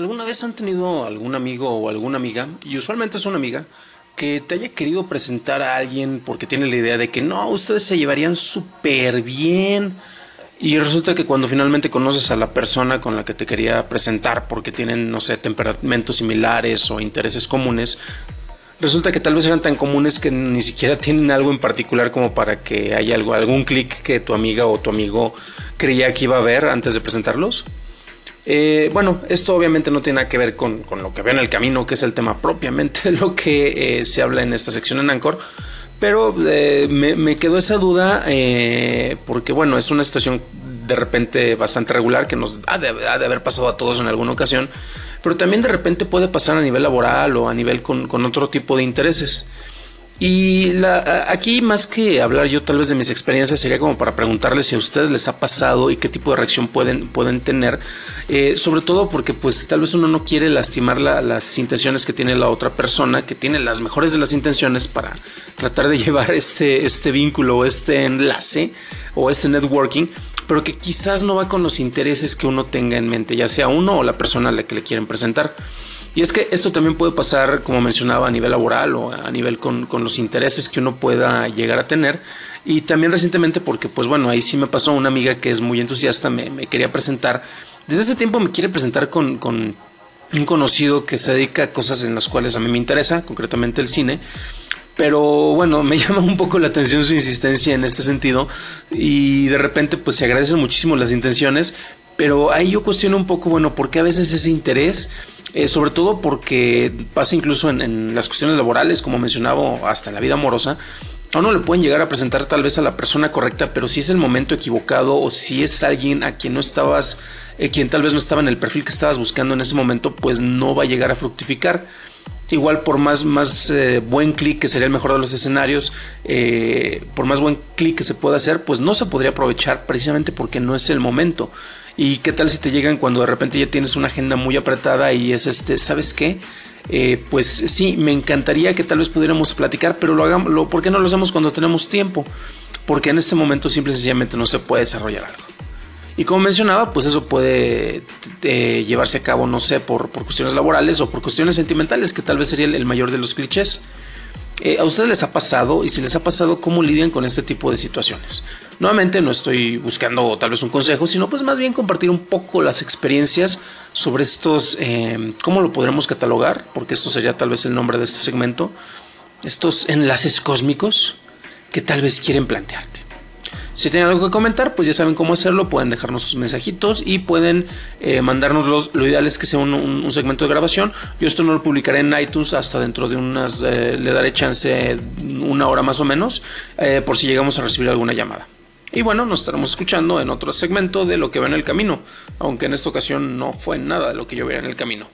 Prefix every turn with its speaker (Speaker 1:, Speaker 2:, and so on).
Speaker 1: ¿Alguna vez han tenido algún amigo o alguna amiga, y usualmente es una amiga, que te haya querido presentar a alguien porque tiene la idea de que no, ustedes se llevarían súper bien? Y resulta que cuando finalmente conoces a la persona con la que te quería presentar porque tienen, no sé, temperamentos similares o intereses comunes, resulta que tal vez eran tan comunes que ni siquiera tienen algo en particular como para que haya algo, algún clic que tu amiga o tu amigo creía que iba a ver antes de presentarlos. Eh, bueno, esto obviamente no tiene nada que ver con, lo que veo en el camino, que es el tema propiamente lo que eh, se habla en esta sección en Anchor. Pero eh, me, quedó esa duda porque, bueno, es una situación de repente bastante regular que nos ha de, haber pasado a todos en alguna ocasión, pero también de repente puede pasar a nivel laboral o a nivel con, con otro tipo de intereses. Y la, aquí más que hablar yo tal vez de mis experiencias sería como para preguntarles si a ustedes les ha pasado y qué tipo de reacción pueden, pueden tener. Eh, sobre todo porque pues tal vez uno no quiere lastimar las intenciones que tiene la otra persona, que tiene las mejores de las intenciones para tratar de llevar este, este vínculo o este enlace o este networking pero que quizás no va con los intereses que uno tenga en mente, ya sea uno o la persona a la que le quieren presentar. Y es que esto también puede pasar, como mencionaba, a nivel laboral o a nivel con, los intereses que uno pueda llegar a tener. Y también recientemente porque, pues bueno, ahí sí me pasó una amiga que es muy entusiasta, me, quería presentar. Desde ese tiempo me quiere presentar con, con un conocido que se dedica a cosas en las cuales a mí me interesa, concretamente el cine. Pero bueno, me llama un poco la atención su insistencia en este sentido y de repente pues se agradecen muchísimo las intenciones, pero ahí yo cuestiono un poco, bueno, ¿por qué a veces ese interés eh, sobre todo porque pasa incluso en, las cuestiones laborales, como mencionaba, hasta en la vida amorosa, a uno le pueden llegar a presentar tal vez a la persona correcta, pero si es el momento equivocado o si es alguien a quien no estabas, eh, quien tal vez no estaba en el perfil que estabas buscando en ese momento, pues no va a llegar a fructificar. Igual por más, más eh, buen clic que sería el mejor de los escenarios, por más buen clic que se pueda hacer, pues no se podría aprovechar precisamente porque no es el momento. ¿Y qué tal si te llegan cuando de repente ya tienes una agenda muy apretada y es este, ¿sabes qué? Eh, pues sí, me encantaría que tal vez pudiéramos platicar, pero lo hagamos, lo, ¿por qué no lo hacemos cuando tenemos tiempo? Porque en este momento simple y sencillamente no se puede desarrollar algo. Y como mencionaba, pues eso puede eh, llevarse a cabo, no sé, por, por, cuestiones laborales o por cuestiones sentimentales, que tal vez sería el mayor de los clichés. Eh, ¿A ustedes les ha pasado? Y si les ha pasado, ¿cómo lidian con este tipo de situaciones? Nuevamente no estoy buscando tal vez un consejo, sino pues más bien compartir un poco las experiencias sobre estos, eh, ¿cómo lo podremos catalogar? Porque esto sería tal vez el nombre de este segmento. Estos enlaces cósmicos que tal vez quieren plantearte. Si tienen algo que comentar, pues ya saben cómo hacerlo. Pueden dejarnos sus mensajitos y pueden eh, mandarnos los. Lo ideal es que sea un, segmento de grabación. Yo esto no lo publicaré en iTunes hasta dentro de unas. Eh, le daré chance una hora más o menos eh, por si llegamos a recibir alguna llamada. Y bueno, nos estaremos escuchando en otro segmento de lo que va en el camino, aunque en esta ocasión no fue nada de lo que yo veía en el camino.